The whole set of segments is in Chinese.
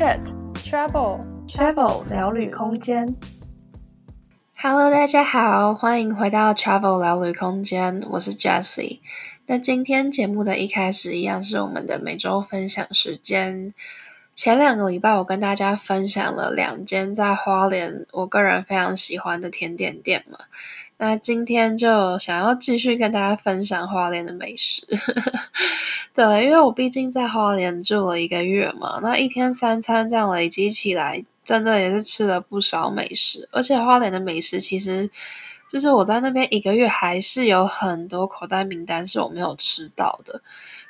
Chat Travel Travel 聊旅空间。Hello，大家好，欢迎回到 Travel 聊旅空间，我是 Jessie。那今天节目的一开始，一样是我们的每周分享时间。前两个礼拜，我跟大家分享了两间在花莲，我个人非常喜欢的甜点店嘛。那今天就想要继续跟大家分享花莲的美食。对，因为我毕竟在花莲住了一个月嘛，那一天三餐这样累积起来，真的也是吃了不少美食。而且花莲的美食，其实就是我在那边一个月，还是有很多口袋名单是我没有吃到的。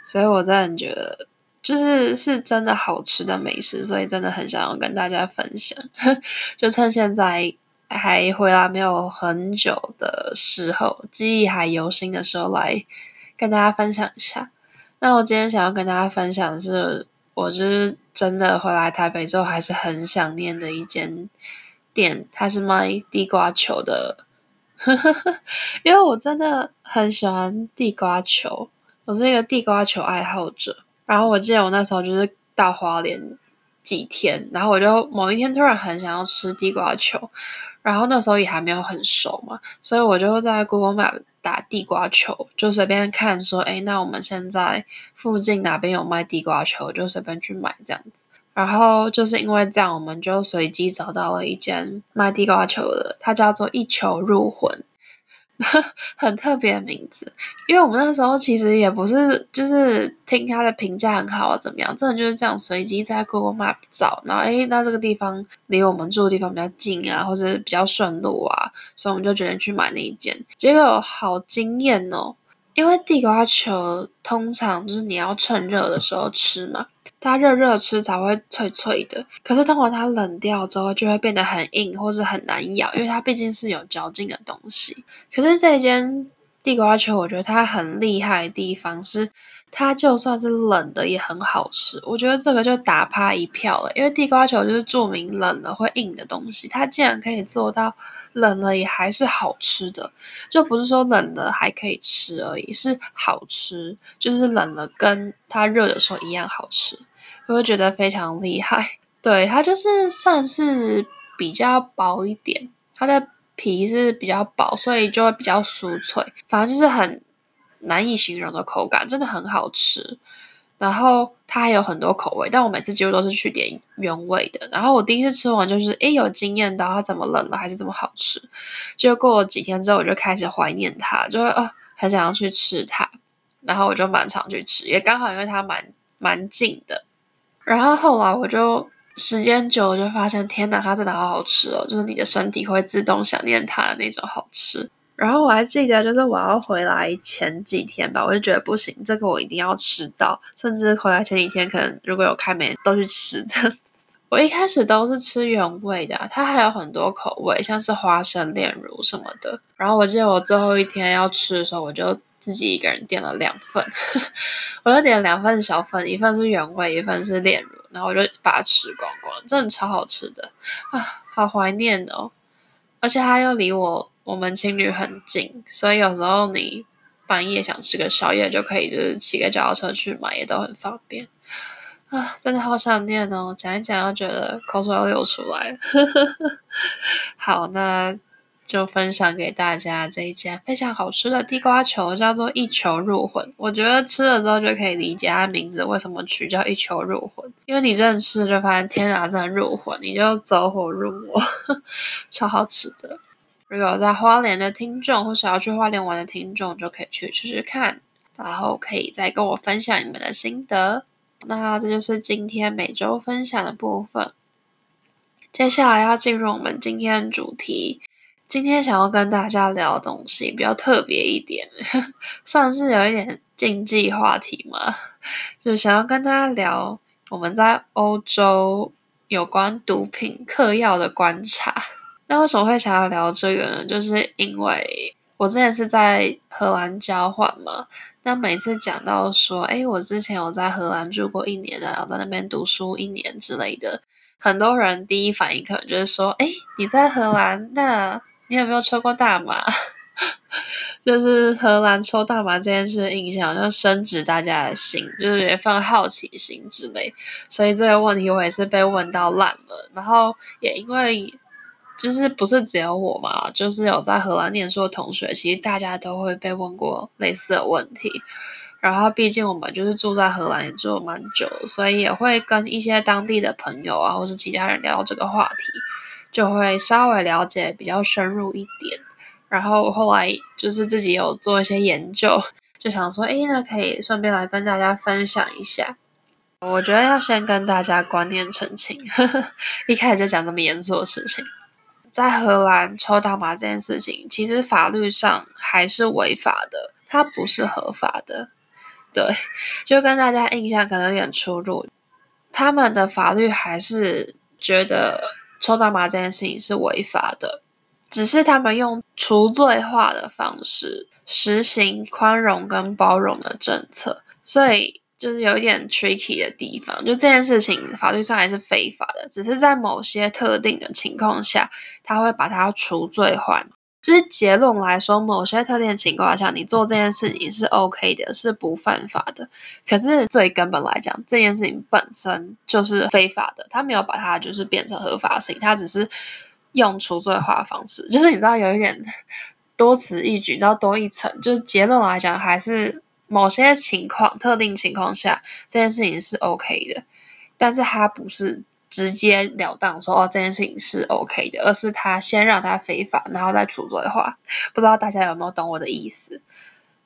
所以我真的觉得。就是是真的好吃的美食，所以真的很想要跟大家分享。就趁现在还回来没有很久的时候，记忆还犹新的时候，来跟大家分享一下。那我今天想要跟大家分享的是，我就是真的回来台北之后，还是很想念的一间店，它是卖地瓜球的。因为我真的很喜欢地瓜球，我是一个地瓜球爱好者。然后我记得我那时候就是到花莲几天，然后我就某一天突然很想要吃地瓜球，然后那时候也还没有很熟嘛，所以我就在 Google Map 打地瓜球，就随便看说，诶，那我们现在附近哪边有卖地瓜球，就随便去买这样子。然后就是因为这样，我们就随机找到了一间卖地瓜球的，它叫做一球入魂。很特别的名字，因为我们那时候其实也不是就是听他的评价很好啊，怎么样？真的就是这样随机在 Google Map 找，然后诶，那这个地方离我们住的地方比较近啊，或者比较顺路啊，所以我们就决定去买那一间。结果好惊艳哦，因为地瓜球通常就是你要趁热的时候吃嘛。它热热吃才会脆脆的，可是通常它冷掉之后就会变得很硬，或是很难咬，因为它毕竟是有嚼劲的东西。可是这间地瓜球，我觉得它很厉害的地方是，它就算是冷的也很好吃。我觉得这个就打趴一票了，因为地瓜球就是著名冷了会硬的东西，它竟然可以做到。冷了也还是好吃的，就不是说冷了还可以吃而已，是好吃，就是冷了跟它热的时候一样好吃，我会觉得非常厉害。对，它就是算是比较薄一点，它的皮是比较薄，所以就会比较酥脆，反正就是很难以形容的口感，真的很好吃。然后它还有很多口味，但我每次几乎都是去点原味的。然后我第一次吃完就是，诶，有惊艳到它怎么冷了还是这么好吃。就过了几天之后，我就开始怀念它，就会呃很想要去吃它。然后我就蛮常去吃，也刚好因为它蛮蛮近的。然后后来我就时间久了就发现，天哪，它真的好好吃哦！就是你的身体会自动想念它的那种好吃。然后我还记得，就是我要回来前几天吧，我就觉得不行，这个我一定要吃到。甚至回来前几天，可能如果有开门都去吃的。我一开始都是吃原味的，它还有很多口味，像是花生炼乳什么的。然后我记得我最后一天要吃的时候，我就自己一个人点了两份，我就点了两份小份，一份是原味，一份是炼乳，然后我就把它吃光光，真的超好吃的啊，好怀念哦！而且它又离我。我们情侣很近，所以有时候你半夜想吃个宵夜，就可以就是骑个脚踏车去买，也都很方便啊！真的好想念哦，讲一讲又觉得口水要流出来。好，那就分享给大家这一家非常好吃的地瓜球，叫做一球入魂。我觉得吃了之后就可以理解它名字为什么取叫一球入魂，因为你真的吃就发现天哪，真的入魂，你就走火入魔，超好吃的。如果在花莲的听众，或是要去花莲玩的听众，就可以去吃吃看，然后可以再跟我分享你们的心得。那这就是今天每周分享的部分。接下来要进入我们今天的主题。今天想要跟大家聊的东西比较特别一点，算是有一点禁忌话题嘛，就想要跟大家聊我们在欧洲有关毒品嗑药的观察。那为什么会想要聊这个呢？就是因为我之前是在荷兰交换嘛，那每次讲到说，诶，我之前有在荷兰住过一年啊，我在那边读书一年之类的，很多人第一反应可能就是说，诶，你在荷兰，那你有没有抽过大麻？就是荷兰抽大麻这件事的印象，就深植大家的心，就是也放好奇心之类。所以这个问题我也是被问到烂了。然后也因为就是不是只有我嘛，就是有在荷兰念书的同学，其实大家都会被问过类似的问题。然后毕竟我们就是住在荷兰也住了蛮久，所以也会跟一些当地的朋友啊，或是其他人聊这个话题，就会稍微了解比较深入一点。然后后来就是自己有做一些研究，就想说，哎，那可以顺便来跟大家分享一下。我觉得要先跟大家观念澄清，呵呵，一开始就讲这么严肃的事情。在荷兰抽大麻这件事情，其实法律上还是违法的，它不是合法的。对，就跟大家印象可能有点出入。他们的法律还是觉得抽大麻这件事情是违法的。只是他们用除罪化的方式实行宽容跟包容的政策，所以就是有一点 tricky 的地方。就这件事情法律上还是非法的，只是在某些特定的情况下，他会把它除罪化。就是结论来说，某些特定情况下，你做这件事情是 OK 的，是不犯法的。可是最根本来讲，这件事情本身就是非法的，他没有把它就是变成合法性，他只是。用除罪化方式，就是你知道有一点多此一举，知道多一层。就是结论来讲，还是某些情况、特定情况下，这件事情是 OK 的，但是他不是直截了当说哦，这件事情是 OK 的，而是他先让他非法，然后再除罪化。不知道大家有没有懂我的意思？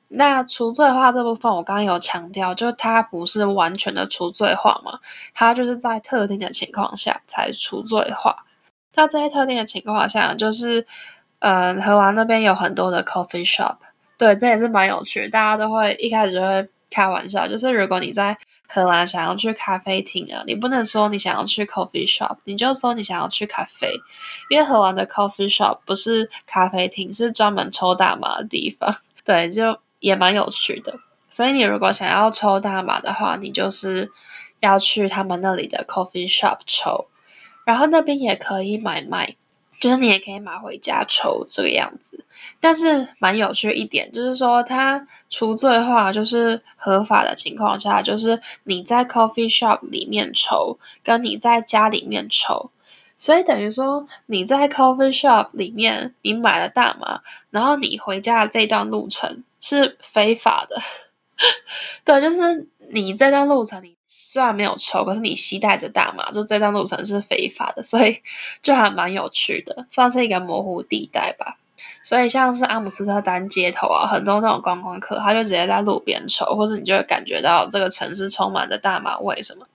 那除罪化这部分，我刚刚有强调，就是它不是完全的除罪化嘛，它就是在特定的情况下才除罪化。在这些特定的情况下，就是，嗯，荷兰那边有很多的 coffee shop，对，这也是蛮有趣的。大家都会一开始就会开玩笑，就是如果你在荷兰想要去咖啡厅啊，你不能说你想要去 coffee shop，你就说你想要去咖啡，因为荷兰的 coffee shop 不是咖啡厅，是专门抽大麻的地方。对，就也蛮有趣的。所以你如果想要抽大麻的话，你就是要去他们那里的 coffee shop 抽。然后那边也可以买卖，就是你也可以买回家抽这个样子。但是蛮有趣一点，就是说它除罪化，就是合法的情况下，就是你在 coffee shop 里面抽，跟你在家里面抽。所以等于说你在 coffee shop 里面你买了大麻，然后你回家的这段路程是非法的。对，就是你这段路程你。虽然没有抽，可是你携带着大麻，就这段路程是非法的，所以 就还蛮有趣的，算是一个模糊地带吧。所以像是阿姆斯特丹街头啊，很多那种观光客，他就直接在路边抽，或是你就会感觉到这个城市充满着大麻味什么。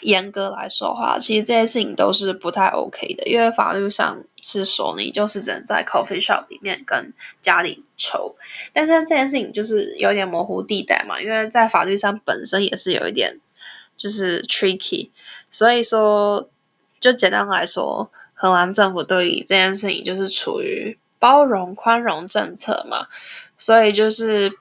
严格来说话，其实这些事情都是不太 OK 的，因为法律上是说你就是只能在 coffee shop 里面跟家里抽，但是这件事情就是有点模糊地带嘛，因为在法律上本身也是有一点。就是 tricky，所以说，就简单来说，荷兰政府对于这件事情就是处于包容宽容政策嘛，所以就是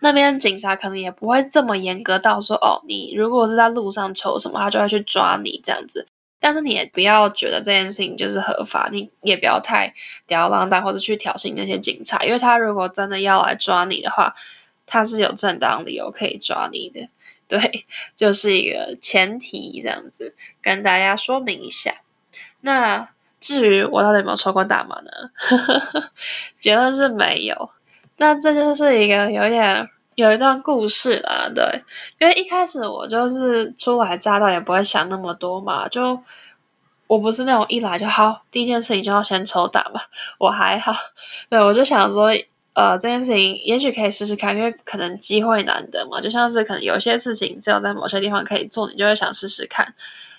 那边警察可能也不会这么严格到说，哦，你如果是在路上抽什么，他就会去抓你这样子。但是你也不要觉得这件事情就是合法，你也不要太吊儿郎当或者去挑衅那些警察，因为他如果真的要来抓你的话，他是有正当理由可以抓你的。对，就是一个前提，这样子跟大家说明一下。那至于我到底有没有抽过大麻呢？结论是没有。那这就是一个有点有一段故事啦，对，因为一开始我就是初来乍到，也不会想那么多嘛，就我不是那种一来就好，第一件事情就要先抽大麻，我还好，对，我就想说。呃，这件事情也许可以试试看，因为可能机会难得嘛，就像是可能有些事情只有在某些地方可以做，你就会想试试看。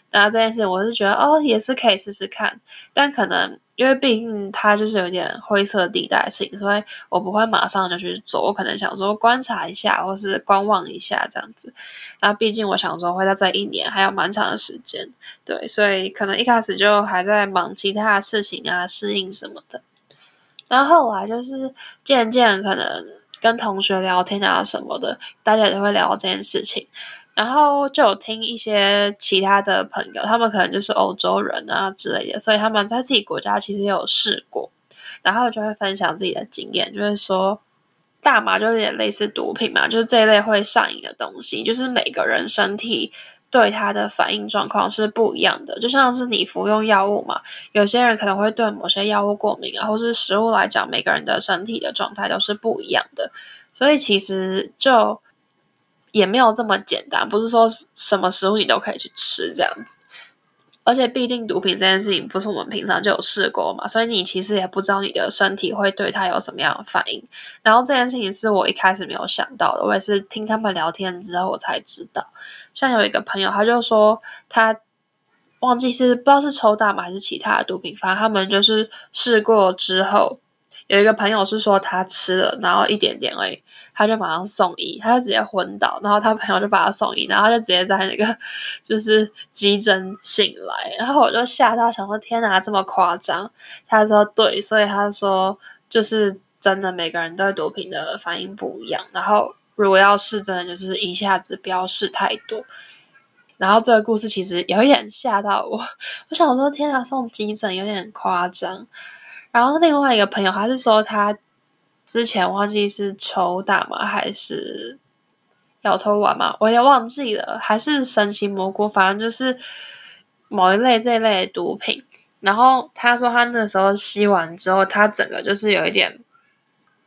那这件事情我是觉得哦，也是可以试试看，但可能因为毕竟它就是有点灰色地带性，所以我不会马上就去做，我可能想说观察一下，或是观望一下这样子。那毕竟我想说会在这一年还有蛮长的时间，对，所以可能一开始就还在忙其他事情啊，适应什么的。然后后来就是渐渐可能跟同学聊天啊什么的，大家也会聊这件事情，然后就有听一些其他的朋友，他们可能就是欧洲人啊之类的，所以他们在自己国家其实也有试过，然后就会分享自己的经验，就是说大麻就有点类似毒品嘛，就是这一类会上瘾的东西，就是每个人身体对它的反应状况是不一样的。就像是你服用药物嘛，有些人可能会对某些药物过敏啊，或是食物来讲，每个人的身体的状态都是不一样的。所以其实就也没有这么简单，不是说什么食物你都可以去吃这样子。而且毕竟毒品这件事情不是我们平常就有试过嘛，所以你其实也不知道你的身体会对它有什么样的反应。然后这件事情是我一开始没有想到的，我也是听他们聊天之后我才知道。像有一个朋友，他就说他忘记是不知道是抽大麻还是其他的毒品，反正他们就是试过之后，有一个朋友是说他吃了，然后一点点而已。他就马上送医，他就直接昏倒，然后他朋友就把他送医，然后就直接在那个 就是急诊醒来，然后我就吓到，想说天哪，这么夸张？他说对，所以他说就是真的，每个人对毒品的反应不一样，然后如果要试，真的就是一下子不要试太多。然后这个故事其实有一点吓到我，我想说天啊，送急诊有点夸张。然后另外一个朋友，他是说他。之前忘记是抽大麻还是摇头丸嘛，我也忘记了，还是神奇蘑菇，反正就是某一类这一类的毒品。然后他说他那时候吸完之后，他整个就是有一点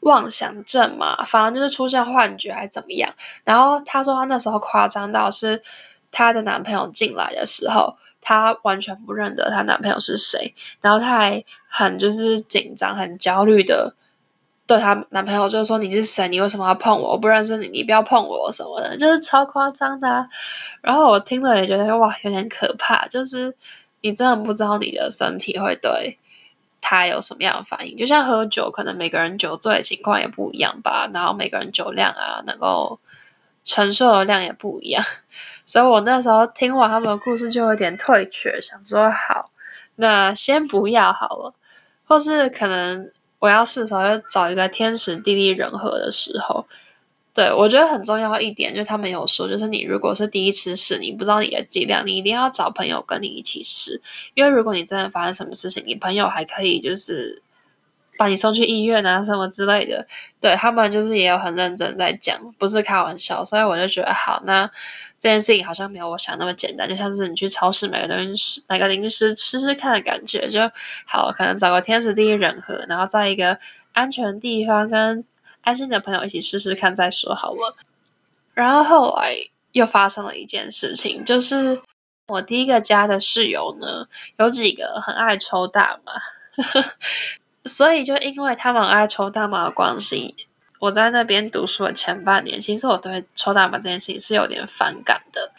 妄想症嘛，反正就是出现幻觉还怎么样。然后她说她那时候夸张到是她的男朋友进来的时候，她完全不认得她男朋友是谁，然后她还很就是紧张、很焦虑的。对她男朋友就是说，你是谁？你为什么要碰我？我不认识你，你不要碰我什么的，就是超夸张的。然后我听了也觉得哇，有点可怕。就是你真的不知道你的身体会对他有什么样的反应。就像喝酒，可能每个人酒醉的情况也不一样吧。然后每个人酒量啊，能够承受的量也不一样。所以我那时候听完他们的故事，就有点退却，想说好，那先不要好了，或是可能。我要试的时候，要找一个天时地利人和的时候。对，我觉得很重要一点，就是他们有说，就是你如果是第一次试，你不知道你的剂量，你一定要找朋友跟你一起试，因为如果你真的发生什么事情，你朋友还可以就是把你送去医院啊什么之类的。对，他们就是也有很认真在讲，不是开玩笑，所以我就觉得好那。这件事情好像没有我想那么简单，就像是你去超市买个东西、买个零食吃吃看的感觉就好。可能找个天时地利人和，然后在一个安全的地方跟安心的朋友一起试试看再说好了。然后后来又发生了一件事情，就是我第一个家的室友呢，有几个很爱抽大麻，所以就因为他们爱抽大麻的关系。我在那边读书的前半年，其实我对抽大麻这件事情是有点反感的。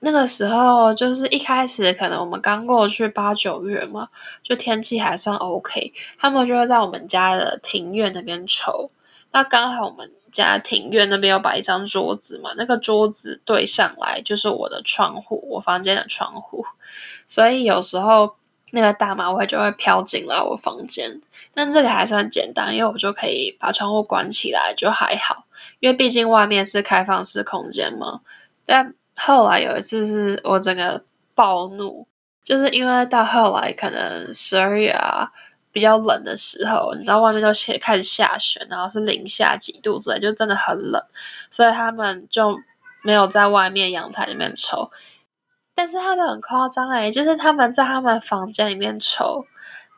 那个时候就是一开始，可能我们刚过去八九月嘛，就天气还算 OK，他们就会在我们家的庭院那边抽。那刚好我们家庭院那边有摆一张桌子嘛，那个桌子对上来就是我的窗户，我房间的窗户，所以有时候那个大麻味就会飘进来我房间。但这个还算简单，因为我就可以把窗户关起来，就还好。因为毕竟外面是开放式空间嘛。但后来有一次是我整个暴怒，就是因为到后来可能十二月啊比较冷的时候，你知道外面都开始下雪，然后是零下几度之类，就真的很冷，所以他们就没有在外面阳台里面抽。但是他们很夸张诶，就是他们在他们房间里面抽。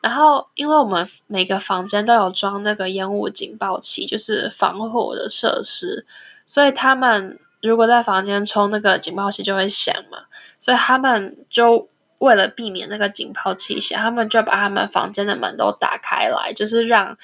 然后，因为我们每个房间都有装那个烟雾警报器，就是防火的设施，所以他们如果在房间抽那个警报器就会响嘛，所以他们就为了避免那个警报器响，他们就把他们房间的门都打开来，就是让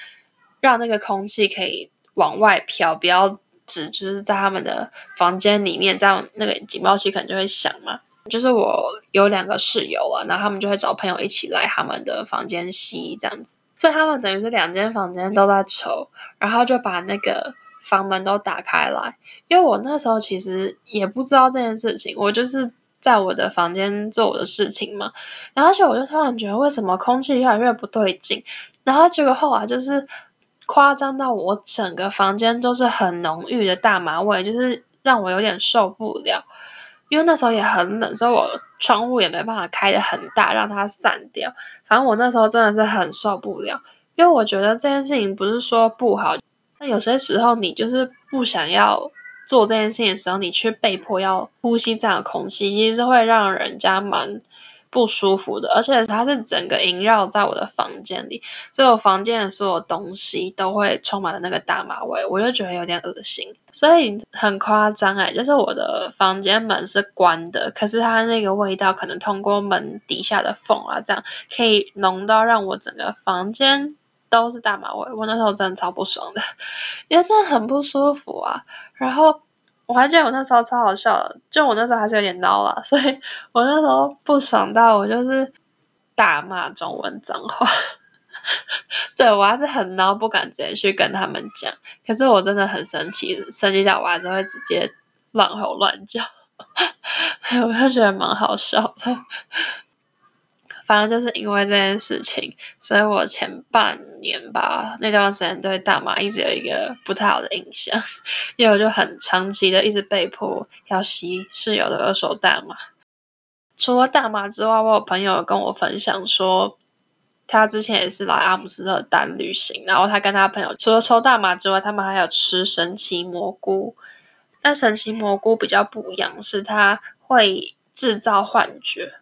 让那个空气可以往外飘，不要只就是在他们的房间里面，这样那个警报器可能就会响嘛。就是我有两个室友啊，然后他们就会找朋友一起来他们的房间吸这样子，所以他们等于是两间房间都在抽，然后就把那个房门都打开来。因为我那时候其实也不知道这件事情，我就是在我的房间做我的事情嘛，然后就我就突然觉得为什么空气越来越不对劲，然后结果后来就是夸张到我整个房间都是很浓郁的大麻味，就是让我有点受不了。因为那时候也很冷，所以我窗户也没办法开得很大，让它散掉。反正我那时候真的是很受不了，因为我觉得这件事情不是说不好，但有些时候你就是不想要做这件事情的时候，你却被迫要呼吸这样的空气，其实是会让人家蛮不舒服的。而且它是整个萦绕在我的房间里，所以我房间的所有东西都会充满了那个大麻味，我就觉得有点恶心。所以很夸张哎，就是我的房间门是关的，可是它那个味道可能通过门底下的缝啊，这样可以浓到让我整个房间。都是大麻味，我那时候真的超不爽的，因为真的很不舒服啊。然后我还记得我那时候超好笑的，就我那时候还是有点孬了，所以我那时候不爽到我就是大骂中文脏话。对，我还是很孬，不敢直接去跟他们讲。可是我真的很生气，生气到我还是会直接乱吼乱叫，我就觉得蛮好笑的。反正就是因为这件事情，所以我前半年吧，那段时间对大麻一直有一个不太好的印象，因为我就很长期的一直被迫要吸室友的二手大麻。除了大麻之外，我有朋友跟我分享说，他之前也是来阿姆斯特丹旅行，然后他跟他朋友除了抽大麻之外，他们还有吃神奇蘑菇。但神奇蘑菇比较不一样，是它会制造幻觉。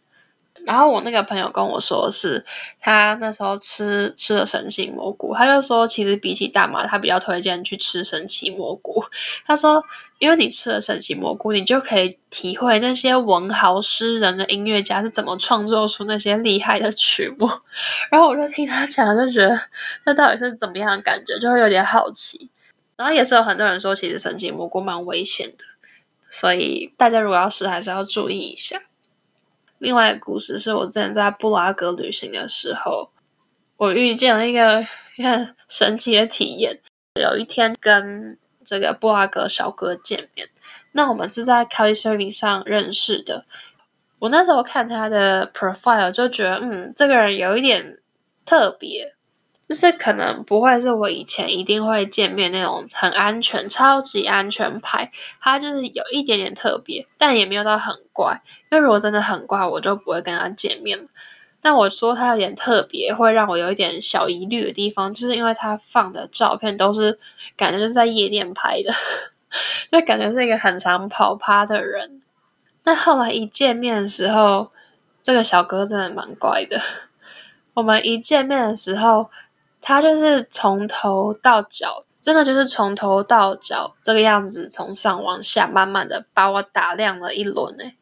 然后我那个朋友跟我说是，他那时候吃吃了神奇蘑菇，他就说其实比起大麻，他比较推荐去吃神奇蘑菇。他说，因为你吃了神奇蘑菇，你就可以体会那些文豪、诗人的音乐家是怎么创作出那些厉害的曲目。然后我就听他讲，就觉得那到底是怎么样的感觉，就会有点好奇。然后也是有很多人说，其实神奇蘑菇蛮危险的，所以大家如果要试，还是要注意一下。另外一个故事是我之前在布拉格旅行的时候，我遇见了一个很神奇的体验。有一天跟这个布拉格小哥见面，那我们是在 c o u c h s u r v i n g 上认识的。我那时候看他的 profile 就觉得，嗯，这个人有一点特别。就是可能不会是我以前一定会见面那种很安全、超级安全牌，他就是有一点点特别，但也没有到很怪。因为如果真的很怪，我就不会跟他见面了。但我说他有点特别，会让我有一点小疑虑的地方，就是因为他放的照片都是感觉是在夜店拍的，就感觉是一个很常跑趴的人。那后来一见面的时候，这个小哥真的蛮怪的。我们一见面的时候。他就是从头到脚，真的就是从头到脚这个样子，从上往下慢慢的把我打量了一轮诶，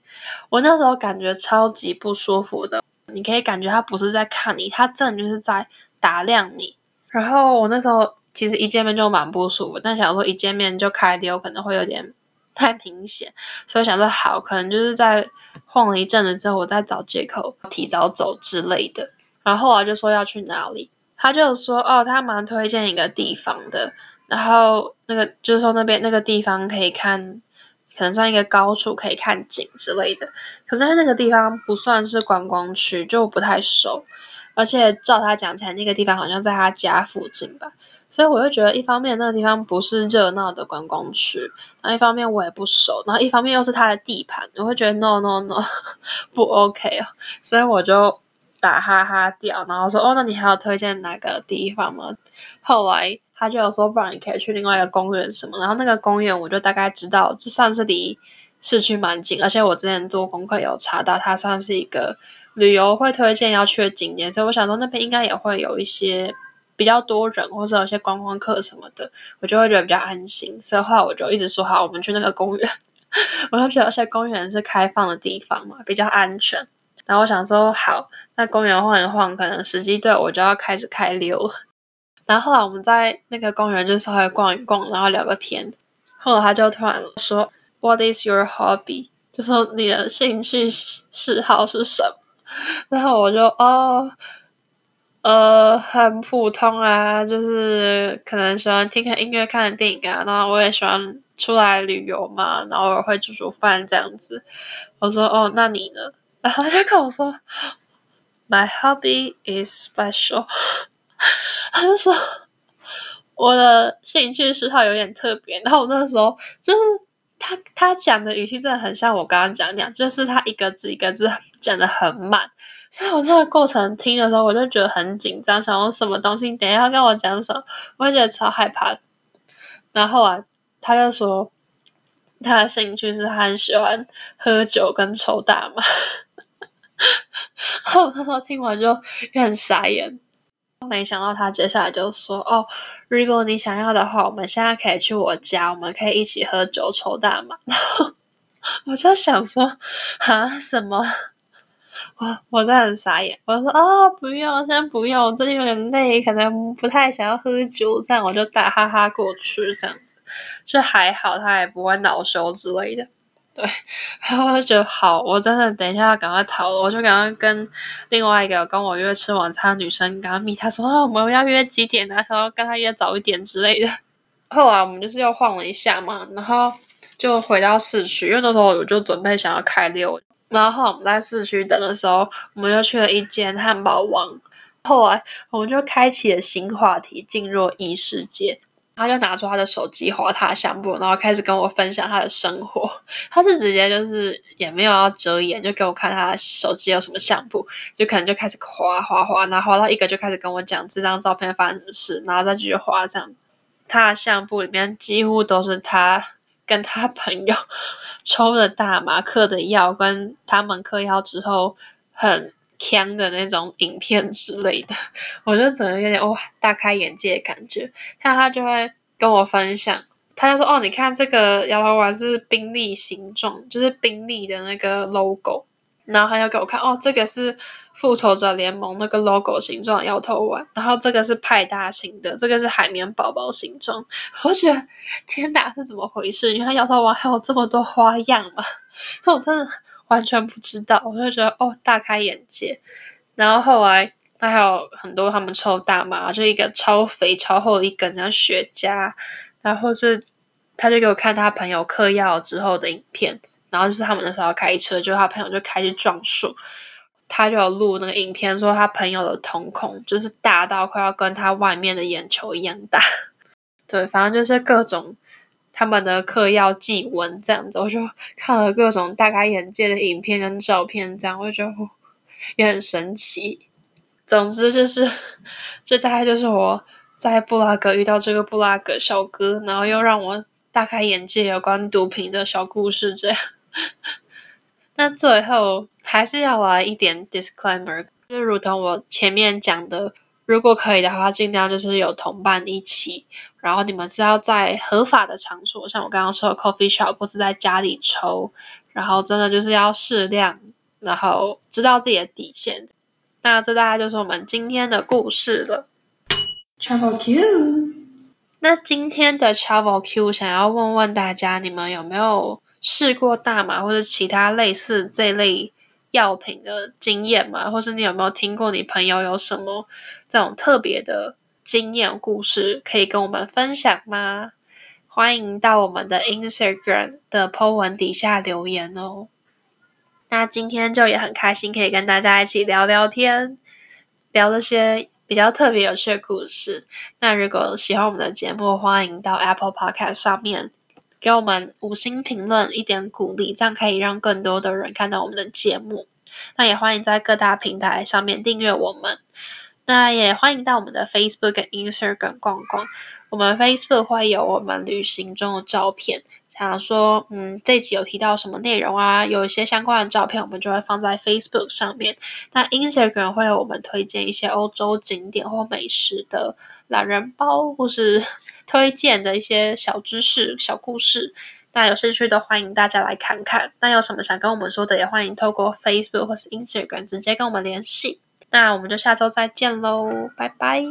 我那时候感觉超级不舒服的，你可以感觉他不是在看你，他真的就是在打量你。然后我那时候其实一见面就蛮不舒服，但想说一见面就开溜可能会有点太明显，所以想说好，可能就是在晃了一阵子之后，我再找借口提早走之类的。然后后来就说要去哪里。他就说哦，他蛮推荐一个地方的，然后那个就是说那边那个地方可以看，可能算一个高处可以看景之类的。可是他那个地方不算是观光区，就不太熟。而且照他讲起来，那个地方好像在他家附近吧，所以我就觉得一方面那个地方不是热闹的观光区，然后一方面我也不熟，然后一方面又是他的地盘，我会觉得 no no no 不 OK 哦，所以我就。打哈哈掉，然后说哦，那你还有推荐哪个地方吗？后来他就有说，不然你可以去另外一个公园什么。然后那个公园我就大概知道，就算是离市区蛮近，而且我之前做功课有查到，它算是一个旅游会推荐要去的景点，所以我想说那边应该也会有一些比较多人，或者有些观光客什么的，我就会觉得比较安心。所以后来我就一直说好，我们去那个公园。我就觉得，而且公园是开放的地方嘛，比较安全。然后我想说好。那公园晃一晃，可能时机对，我就要开始开溜。然后后来我们在那个公园就稍微逛一逛，然后聊个天。后来他就突然说：“What is your hobby？” 就说你的兴趣嗜好是什么？然后我就哦，呃，很普通啊，就是可能喜欢听个音乐、看电影啊。然后我也喜欢出来旅游嘛，然后偶尔会煮煮饭这样子。我说：“哦，那你呢？”然后他就跟我说。My hobby is special。他就说我的兴趣嗜好有点特别，然后我那个时候就是他他讲的语气真的很像我刚刚讲那样，就是他一个字一个字 讲的很慢，所以我那个过程听的时候我就觉得很紧张，想说什么东西，等一下要跟我讲什么，我也觉得超害怕。然后啊，他就说他的兴趣是他很喜欢喝酒跟抽大麻。然后他说听完就有点傻眼，没想到他接下来就说：“哦，如果你想要的话，我们现在可以去我家，我们可以一起喝酒抽大麻。”然后我就想说：“啊，什么？”我我真的很傻眼，我说：“哦，不用，先不用，我最近有点累，可能不太想要喝酒。”这样我就打哈哈过去，这样就还好，他也不会恼羞之类的。对，然后就好，我真的等一下要赶快逃了，我就赶快跟另外一个跟我约吃晚餐女生赶快密，她说啊，我们要约几点啊？然后跟她约早一点之类的。后来我们就是又晃了一下嘛，然后就回到市区，因为那时候我就准备想要开溜。然后后我们在市区等的时候，我们又去了一间汉堡王。后来我们就开启了新话题，进入异世界。他就拿出他的手机滑他的相簿，然后开始跟我分享他的生活。他是直接就是也没有要遮掩，就给我看他手机有什么相簿，就可能就开始滑滑滑，然后滑到一个就开始跟我讲这张照片发生什么事，然后再继续滑这样子。他的相簿里面几乎都是他跟他朋友 抽的大麻、嗑的药，跟他们嗑药之后很锵的那种影片之类的，我就整个有点哇大开眼界的感觉。像他就会跟我分享，他就说哦，你看这个摇头丸是宾利形状，就是宾利的那个 logo。然后他又给我看哦，这个是复仇者联盟那个 logo 形状摇头丸。然后这个是派大星的，这个是海绵宝宝形状。我觉得天哪，是怎么回事？原来摇头丸还有这么多花样嘛？那 我真的。完全不知道，我就觉得哦，大开眼界。然后后来他还有很多他们抽大麻，就一个超肥超厚的一根像雪茄。然后是他就给我看他朋友嗑药之后的影片，然后就是他们那时候开车，就他朋友就开去撞树，他就有录那个影片，说他朋友的瞳孔就是大到快要跟他外面的眼球一样大。对，反正就是各种。他们的嗑药记文这样子，我就看了各种大开眼界的影片跟照片，这样我就觉得也很神奇。总之就是，这大概就是我在布拉格遇到这个布拉格小哥，然后又让我大开眼界有关毒品的小故事。这样，那最后还是要来一点 disclaimer，就如同我前面讲的。如果可以的话，尽量就是有同伴一起，然后你们是要在合法的场所，像我刚刚说的 coffee shop，或是在家里抽，然后真的就是要适量，然后知道自己的底线。那这大概就是我们今天的故事了。Travel Q，那今天的 Travel Q 想要问问大家，你们有没有试过大麻或者其他类似这类药品的经验吗？或是你有没有听过你朋友有什么？这种特别的经验故事可以跟我们分享吗？欢迎到我们的 Instagram 的 po 文底下留言哦。那今天就也很开心可以跟大家一起聊聊天，聊这些比较特别有趣的故事。那如果喜欢我们的节目，欢迎到 Apple Podcast 上面给我们五星评论，一点鼓励，这样可以让更多的人看到我们的节目。那也欢迎在各大平台上面订阅我们。那也欢迎到我们的 Facebook 跟 Instagram 逛逛。我们 Facebook 会有我们旅行中的照片，想说，嗯，这集有提到什么内容啊？有一些相关的照片，我们就会放在 Facebook 上面。那 Instagram 会有我们推荐一些欧洲景点或美食的懒人包，或是推荐的一些小知识、小故事。那有兴趣的，欢迎大家来看看。那有什么想跟我们说的，也欢迎透过 Facebook 或是 Instagram 直接跟我们联系。那我们就下周再见喽，拜拜。